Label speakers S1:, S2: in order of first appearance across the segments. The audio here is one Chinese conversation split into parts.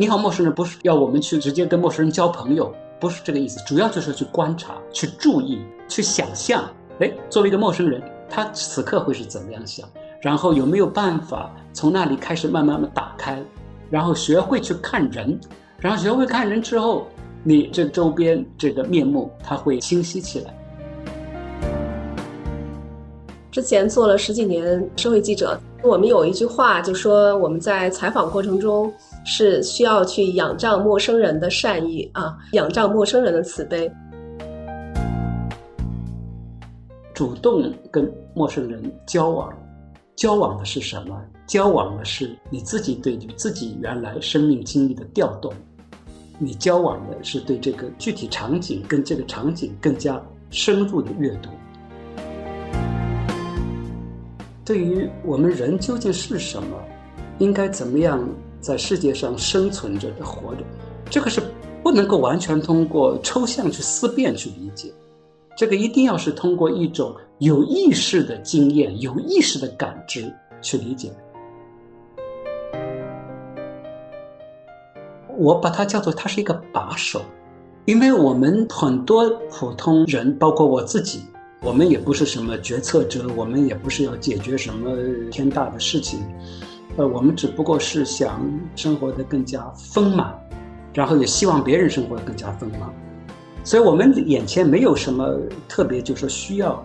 S1: 你好，陌生人不是要我们去直接跟陌生人交朋友，不是这个意思，主要就是去观察、去注意、去想象。哎，作为一个陌生人，他此刻会是怎么样想？然后有没有办法从那里开始慢慢的打开，然后学会去看人，然后学会看人之后，你这周边这个面目它会清晰起来。
S2: 之前做了十几年社会记者，我们有一句话就说我们在采访过程中是需要去仰仗陌生人的善意啊，仰仗陌生人的慈悲。
S1: 主动跟陌生人交往，交往的是什么？交往的是你自己对于自己原来生命经历的调动，你交往的是对这个具体场景跟这个场景更加深入的阅读。对于我们人究竟是什么，应该怎么样在世界上生存着的活着，这个是不能够完全通过抽象去思辨去理解。这个一定要是通过一种有意识的经验、有意识的感知去理解。我把它叫做它是一个把手，因为我们很多普通人，包括我自己，我们也不是什么决策者，我们也不是要解决什么天大的事情，呃，我们只不过是想生活的更加丰满，然后也希望别人生活的更加丰满。所以，我们眼前没有什么特别，就是说需要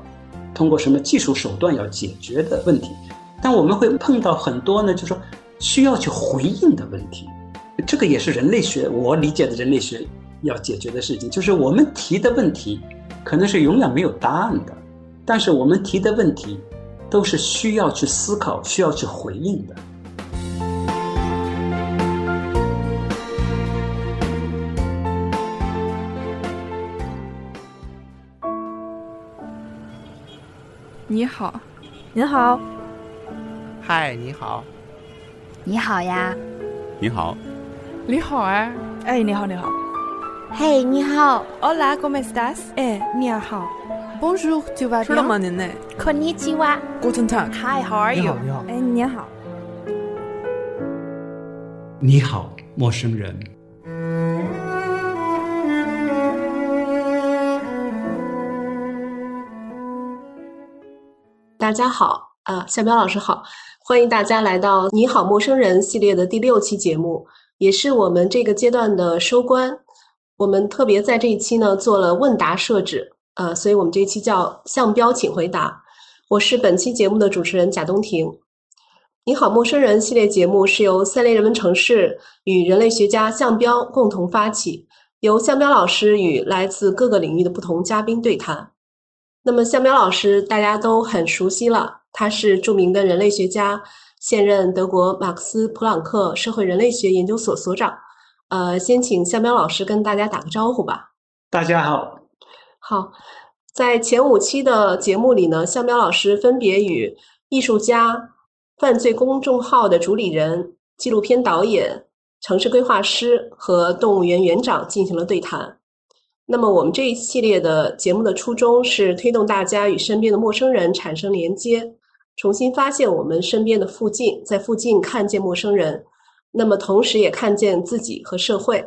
S1: 通过什么技术手段要解决的问题，但我们会碰到很多呢，就是说需要去回应的问题。这个也是人类学我理解的人类学要解决的事情，就是我们提的问题可能是永远没有答案的，但是我们提的问题都是需要去思考、需要去回应的。
S3: 你好，
S4: 您好，
S5: 嗨，你好，
S6: 你好呀，
S7: 你好，
S3: 你好哎，
S4: 哎，你好，你好，
S6: 嘿，你好
S4: ，Hola，¿cómo estás？
S3: 哎，你好
S4: ，Bonjour，tu vas bien？
S3: 吃了吗您呢
S6: ？Konnichiwa，Guten
S4: Tag，Hi，How are you？
S3: 你好，
S4: 哎，你好，
S1: 你好，陌生人。
S2: 大家好，啊，夏彪老师好，欢迎大家来到《你好，陌生人》系列的第六期节目，也是我们这个阶段的收官。我们特别在这一期呢做了问答设置，呃，所以我们这一期叫“向标，请回答”。我是本期节目的主持人贾东婷。《你好，陌生人》系列节目是由三联人文城市与人类学家向标共同发起，由向标老师与来自各个领域的不同嘉宾对谈。那么，向彪老师大家都很熟悉了，他是著名的人类学家，现任德国马克思普朗克社会人类学研究所所长。呃，先请向彪老师跟大家打个招呼吧。
S1: 大家好。
S2: 好，在前五期的节目里呢，向彪老师分别与艺术家、犯罪公众号的主理人、纪录片导演、城市规划师和动物园园长进行了对谈。那么，我们这一系列的节目的初衷是推动大家与身边的陌生人产生连接，重新发现我们身边的附近，在附近看见陌生人，那么同时也看见自己和社会。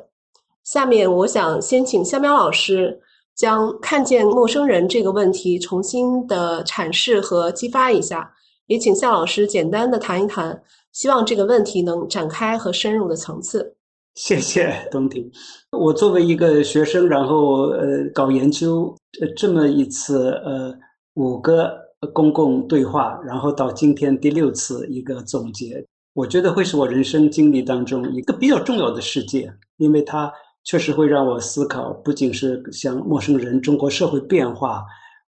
S2: 下面，我想先请肖淼老师将看见陌生人这个问题重新的阐释和激发一下，也请夏老师简单的谈一谈，希望这个问题能展开和深入的层次。
S1: 谢谢东婷。我作为一个学生，然后呃搞研究，呃这么一次呃五个公共对话，然后到今天第六次一个总结，我觉得会是我人生经历当中一个比较重要的事件，因为它确实会让我思考，不仅是像陌生人、中国社会变化、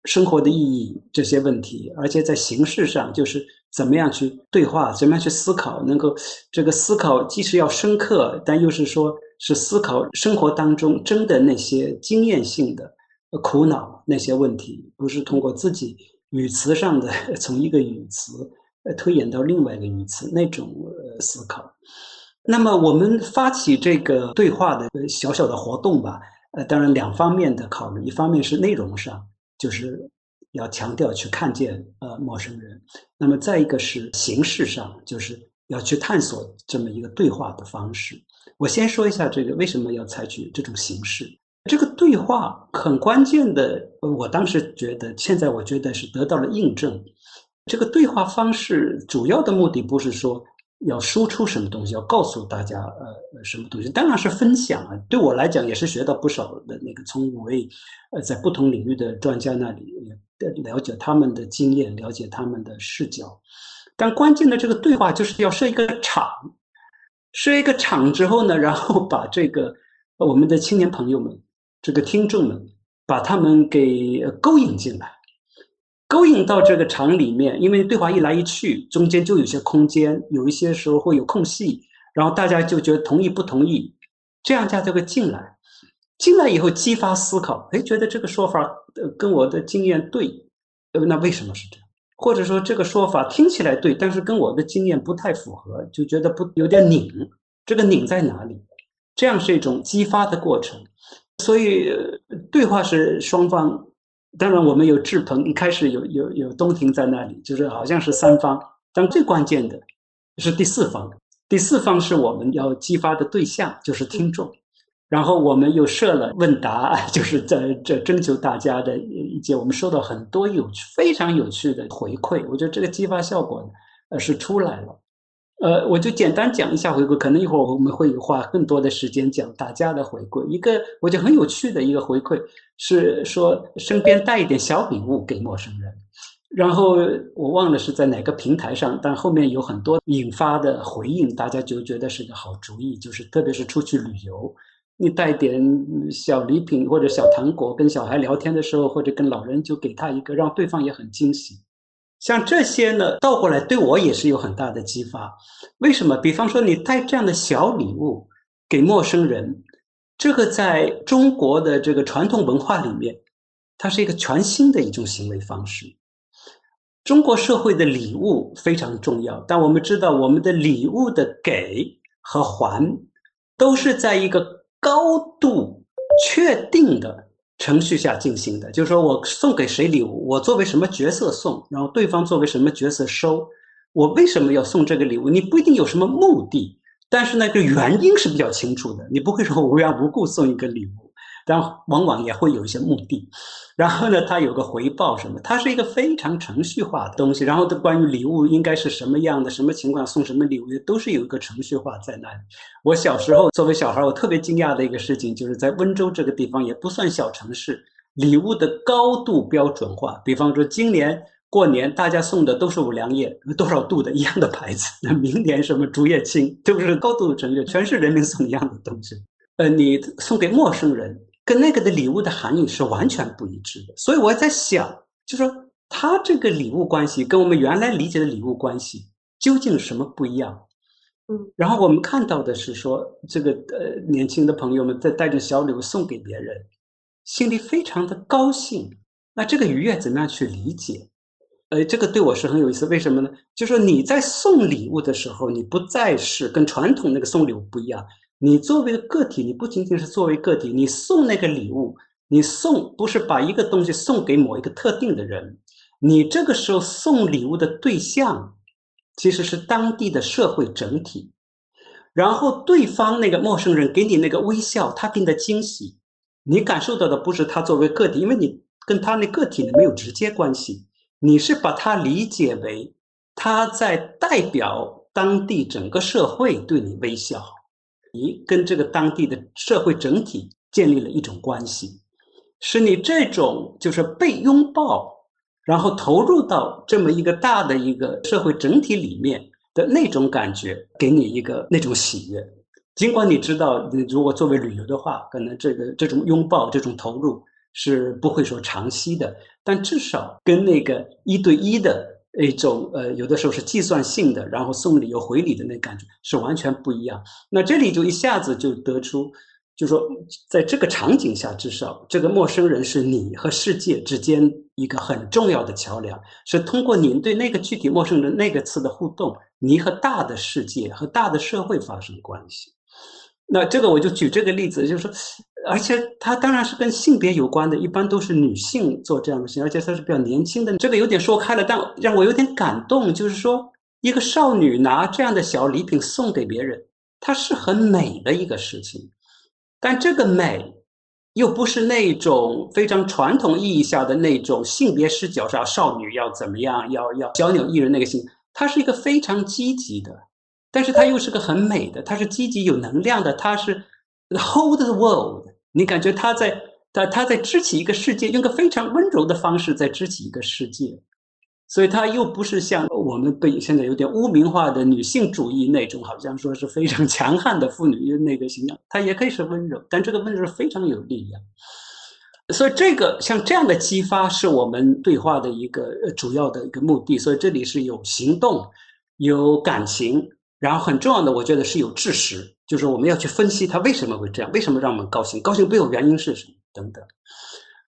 S1: 生活的意义这些问题，而且在形式上就是。怎么样去对话？怎么样去思考？能够这个思考既是要深刻，但又是说是思考生活当中真的那些经验性的苦恼那些问题，不是通过自己语词上的 从一个语词呃推演到另外一个语词那种呃思考。那么我们发起这个对话的小小的活动吧，呃，当然两方面的考虑，一方面是内容上，就是。要强调去看见呃陌生人，那么再一个是形式上，就是要去探索这么一个对话的方式。我先说一下这个为什么要采取这种形式。这个对话很关键的，我当时觉得，现在我觉得是得到了印证。这个对话方式主要的目的不是说要输出什么东西，要告诉大家呃什么东西，当然是分享啊。对我来讲也是学到不少的那个从五位呃在不同领域的专家那里了解他们的经验，了解他们的视角。但关键的这个对话就是要设一个场，设一个场之后呢，然后把这个我们的青年朋友们。这个听众们把他们给勾引进来，勾引到这个场里面，因为对话一来一去，中间就有些空间，有一些时候会有空隙，然后大家就觉得同意不同意，这样家就会进来，进来以后激发思考，哎，觉得这个说法呃跟我的经验对，呃，那为什么是这样？或者说这个说法听起来对，但是跟我的经验不太符合，就觉得不有点拧，这个拧在哪里？这样是一种激发的过程。所以对话是双方，当然我们有志鹏，一开始有有有东庭在那里，就是好像是三方，但最关键的是第四方，第四方是我们要激发的对象，就是听众，然后我们又设了问答，就是在这征求大家的意见，我们收到很多有趣、非常有趣的回馈，我觉得这个激发效果呃是出来了。呃，我就简单讲一下回馈，可能一会儿我们会花更多的时间讲大家的回馈。一个我觉得很有趣的一个回馈是说，身边带一点小礼物给陌生人，然后我忘了是在哪个平台上，但后面有很多引发的回应，大家就觉得是个好主意。就是特别是出去旅游，你带点小礼品或者小糖果，跟小孩聊天的时候，或者跟老人就给他一个，让对方也很惊喜。像这些呢，倒过来对我也是有很大的激发。为什么？比方说，你带这样的小礼物给陌生人，这个在中国的这个传统文化里面，它是一个全新的一种行为方式。中国社会的礼物非常重要，但我们知道，我们的礼物的给和还，都是在一个高度确定的。程序下进行的，就是说我送给谁礼物，我作为什么角色送，然后对方作为什么角色收，我为什么要送这个礼物？你不一定有什么目的，但是那个原因是比较清楚的，你不会说无缘无故送一个礼物。但往往也会有一些目的，然后呢，它有个回报什么？它是一个非常程序化的东西。然后的关于礼物应该是什么样的、什么情况送什么礼物，都是有一个程序化在那里。我小时候作为小孩，我特别惊讶的一个事情，就是在温州这个地方也不算小城市，礼物的高度标准化。比方说，今年过年大家送的都是五粮液，多少度的一样的牌子。那明年什么竹叶青，都是高度程序，全是人民送一样的东西。呃，你送给陌生人。跟那个的礼物的含义是完全不一致的，所以我在想，就说他这个礼物关系跟我们原来理解的礼物关系究竟什么不一样？
S2: 嗯，
S1: 然后我们看到的是说，这个呃年轻的朋友们在带着小礼物送给别人，心里非常的高兴。那这个愉悦怎么样去理解？呃，这个对我是很有意思。为什么呢？就说你在送礼物的时候，你不再是跟传统那个送礼物不一样。你作为个体，你不仅仅是作为个体，你送那个礼物，你送不是把一个东西送给某一个特定的人，你这个时候送礼物的对象其实是当地的社会整体。然后对方那个陌生人给你那个微笑，他给你的惊喜，你感受到的不是他作为个体，因为你跟他那个体呢没有直接关系，你是把他理解为他在代表当地整个社会对你微笑。你跟这个当地的社会整体建立了一种关系，使你这种就是被拥抱，然后投入到这么一个大的一个社会整体里面的那种感觉，给你一个那种喜悦。尽管你知道，你如果作为旅游的话，可能这个这种拥抱、这种投入是不会说长期的，但至少跟那个一对一的。一种呃，有的时候是计算性的，然后送礼又回礼的那感觉是完全不一样。那这里就一下子就得出，就说在这个场景下，至少这个陌生人是你和世界之间一个很重要的桥梁，是通过您对那个具体陌生人那个词的互动，你和大的世界和大的社会发生关系。那这个我就举这个例子，就是说。而且它当然是跟性别有关的，一般都是女性做这样的事情，而且她是比较年轻的。这个有点说开了，但让我有点感动，就是说一个少女拿这样的小礼品送给别人，它是很美的一个事情。但这个美，又不是那种非常传统意义下的那种性别视角上少女要怎么样，要要小鸟依人那个性。它是一个非常积极的，但是它又是个很美的，它是积极有能量的，它是 hold the world。你感觉它在，它它在支起一个世界，用个非常温柔的方式在支起一个世界。所以它又不是像我们被现在有点污名化的女性主义那种，好像说是非常 强悍的妇女那个形象，它也可以是温柔，但这个温柔非常有力量。所以这个像这样的激发是我们对话的一个主要的一个目的。所以这里是有行动、有感情，然后很重要的，我觉得是有知识，就是我们要去分析他为什么会这样，为什么让我们高兴，高兴背后原因是什么等等。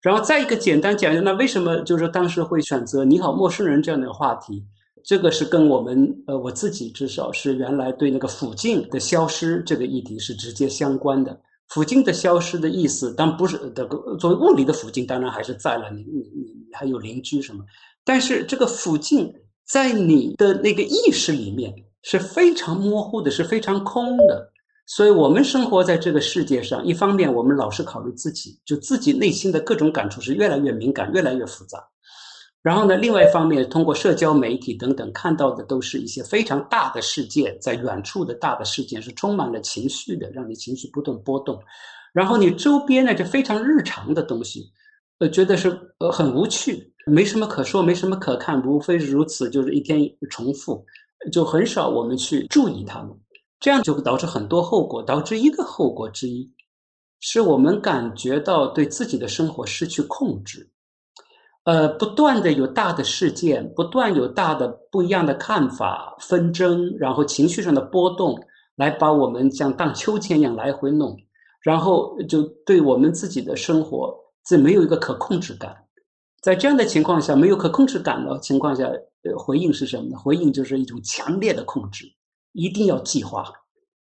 S1: 然后再一个简单讲一下，那为什么就是当时会选择“你好，陌生人”这样的话题？这个是跟我们呃我自己至少是原来对那个附近的消失这个议题是直接相关的。附近的消失的意思，当然不是的作为物理的附近，当然还是在了，你你你还有邻居什么？但是这个附近在你的那个意识里面是非常模糊的，是非常空的。所以，我们生活在这个世界上，一方面我们老是考虑自己，就自己内心的各种感触是越来越敏感、越来越复杂。然后呢，另外一方面，通过社交媒体等等看到的都是一些非常大的事件，在远处的大的事件是充满了情绪的，让你情绪不断波动。然后你周边呢，就非常日常的东西，呃，觉得是呃很无趣，没什么可说，没什么可看，无非是如此，就是一天重复，就很少我们去注意它们。这样就会导致很多后果，导致一个后果之一，是我们感觉到对自己的生活失去控制，呃，不断的有大的事件，不断有大的不一样的看法、纷争，然后情绪上的波动，来把我们像荡秋千一样来回弄，然后就对我们自己的生活，这没有一个可控制感。在这样的情况下，没有可控制感的情况下，呃，回应是什么呢？回应就是一种强烈的控制。一定要计划，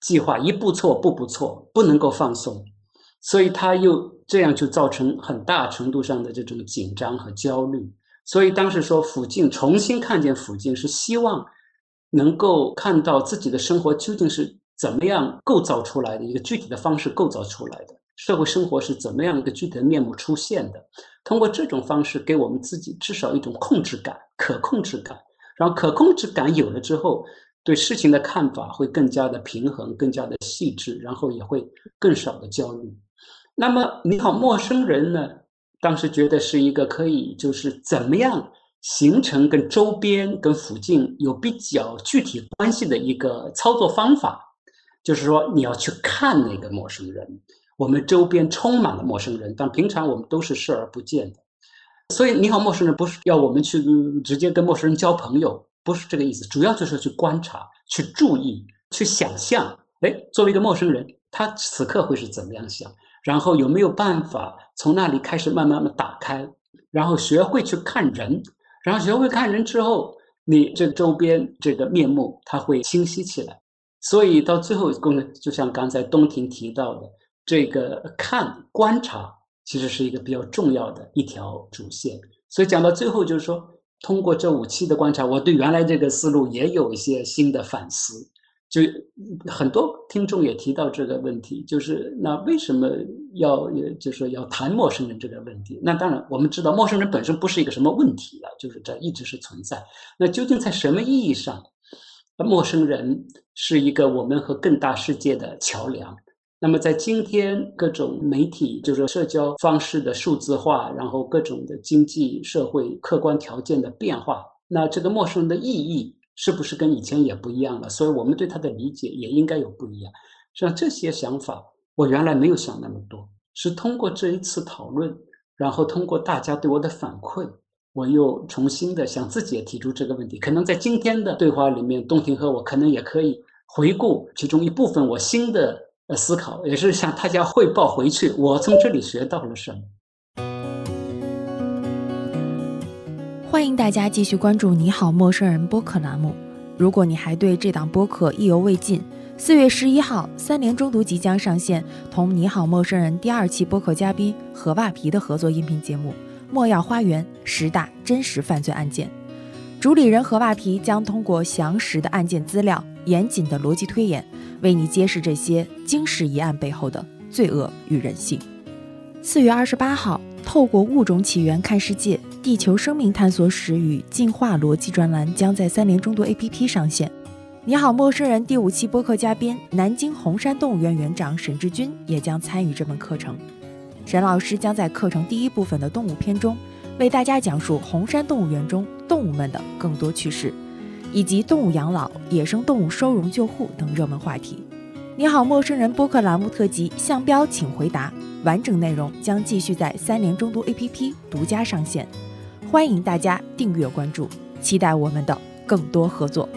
S1: 计划一步错步步错，不能够放松，所以他又这样就造成很大程度上的这种紧张和焦虑。所以当时说附近重新看见附近，是希望能够看到自己的生活究竟是怎么样构造出来的一个具体的方式构造出来的，社会生活是怎么样一个具体的面目出现的。通过这种方式，给我们自己至少一种控制感、可控制感。然后可控制感有了之后。对事情的看法会更加的平衡，更加的细致，然后也会更少的焦虑。那么，你好，陌生人呢？当时觉得是一个可以，就是怎么样形成跟周边、跟附近有比较具体关系的一个操作方法。就是说，你要去看那个陌生人，我们周边充满了陌生人，但平常我们都是视而不见的。所以，你好，陌生人不是要我们去直接跟陌生人交朋友。不是这个意思，主要就是去观察、去注意、去想象。哎，作为一个陌生人，他此刻会是怎么样想？然后有没有办法从那里开始慢慢的打开？然后学会去看人，然后学会看人之后，你这周边这个面目它会清晰起来。所以到最后功能，就像刚才东婷提到的，这个看观察其实是一个比较重要的一条主线。所以讲到最后，就是说。通过这五期的观察，我对原来这个思路也有一些新的反思。就很多听众也提到这个问题，就是那为什么要就是要谈陌生人这个问题？那当然，我们知道陌生人本身不是一个什么问题了，就是这一直是存在。那究竟在什么意义上，陌生人是一个我们和更大世界的桥梁？那么，在今天各种媒体，就是社交方式的数字化，然后各种的经济社会客观条件的变化，那这个陌生人的意义是不是跟以前也不一样了？所以我们对他的理解也应该有不一样。像这些想法，我原来没有想那么多，是通过这一次讨论，然后通过大家对我的反馈，我又重新的向自己也提出这个问题。可能在今天的对话里面，洞庭和我可能也可以回顾其中一部分我新的。呃，思考也是向大家汇报回去，我从这里学到了什么。
S4: 欢迎大家继续关注《你好，陌生人》播客栏目。如果你还对这档播客意犹未尽，四月十一号，三联中读即将上线同《你好，陌生人》第二期播客嘉宾何袜皮的合作音频节目《莫要花园：十大真实犯罪案件》。主理人何瓦皮将通过详实的案件资料、严谨的逻辑推演，为你揭示这些惊世疑案背后的罪恶与人性。四月二十八号，透过物种起源看世界，地球生命探索史与进化逻辑专栏将在三联中读 APP 上线。你好，陌生人第五期播客嘉宾南京红山动物园园长沈志军也将参与这门课程。沈老师将在课程第一部分的动物篇中，为大家讲述红山动物园中动物们的更多趣事，以及动物养老、野生动物收容救护等热门话题。你好，陌生人播客栏目特辑向标，请回答。完整内容将继续在三联中读 APP 独家上线，欢迎大家订阅关注，期待我们的更多合作。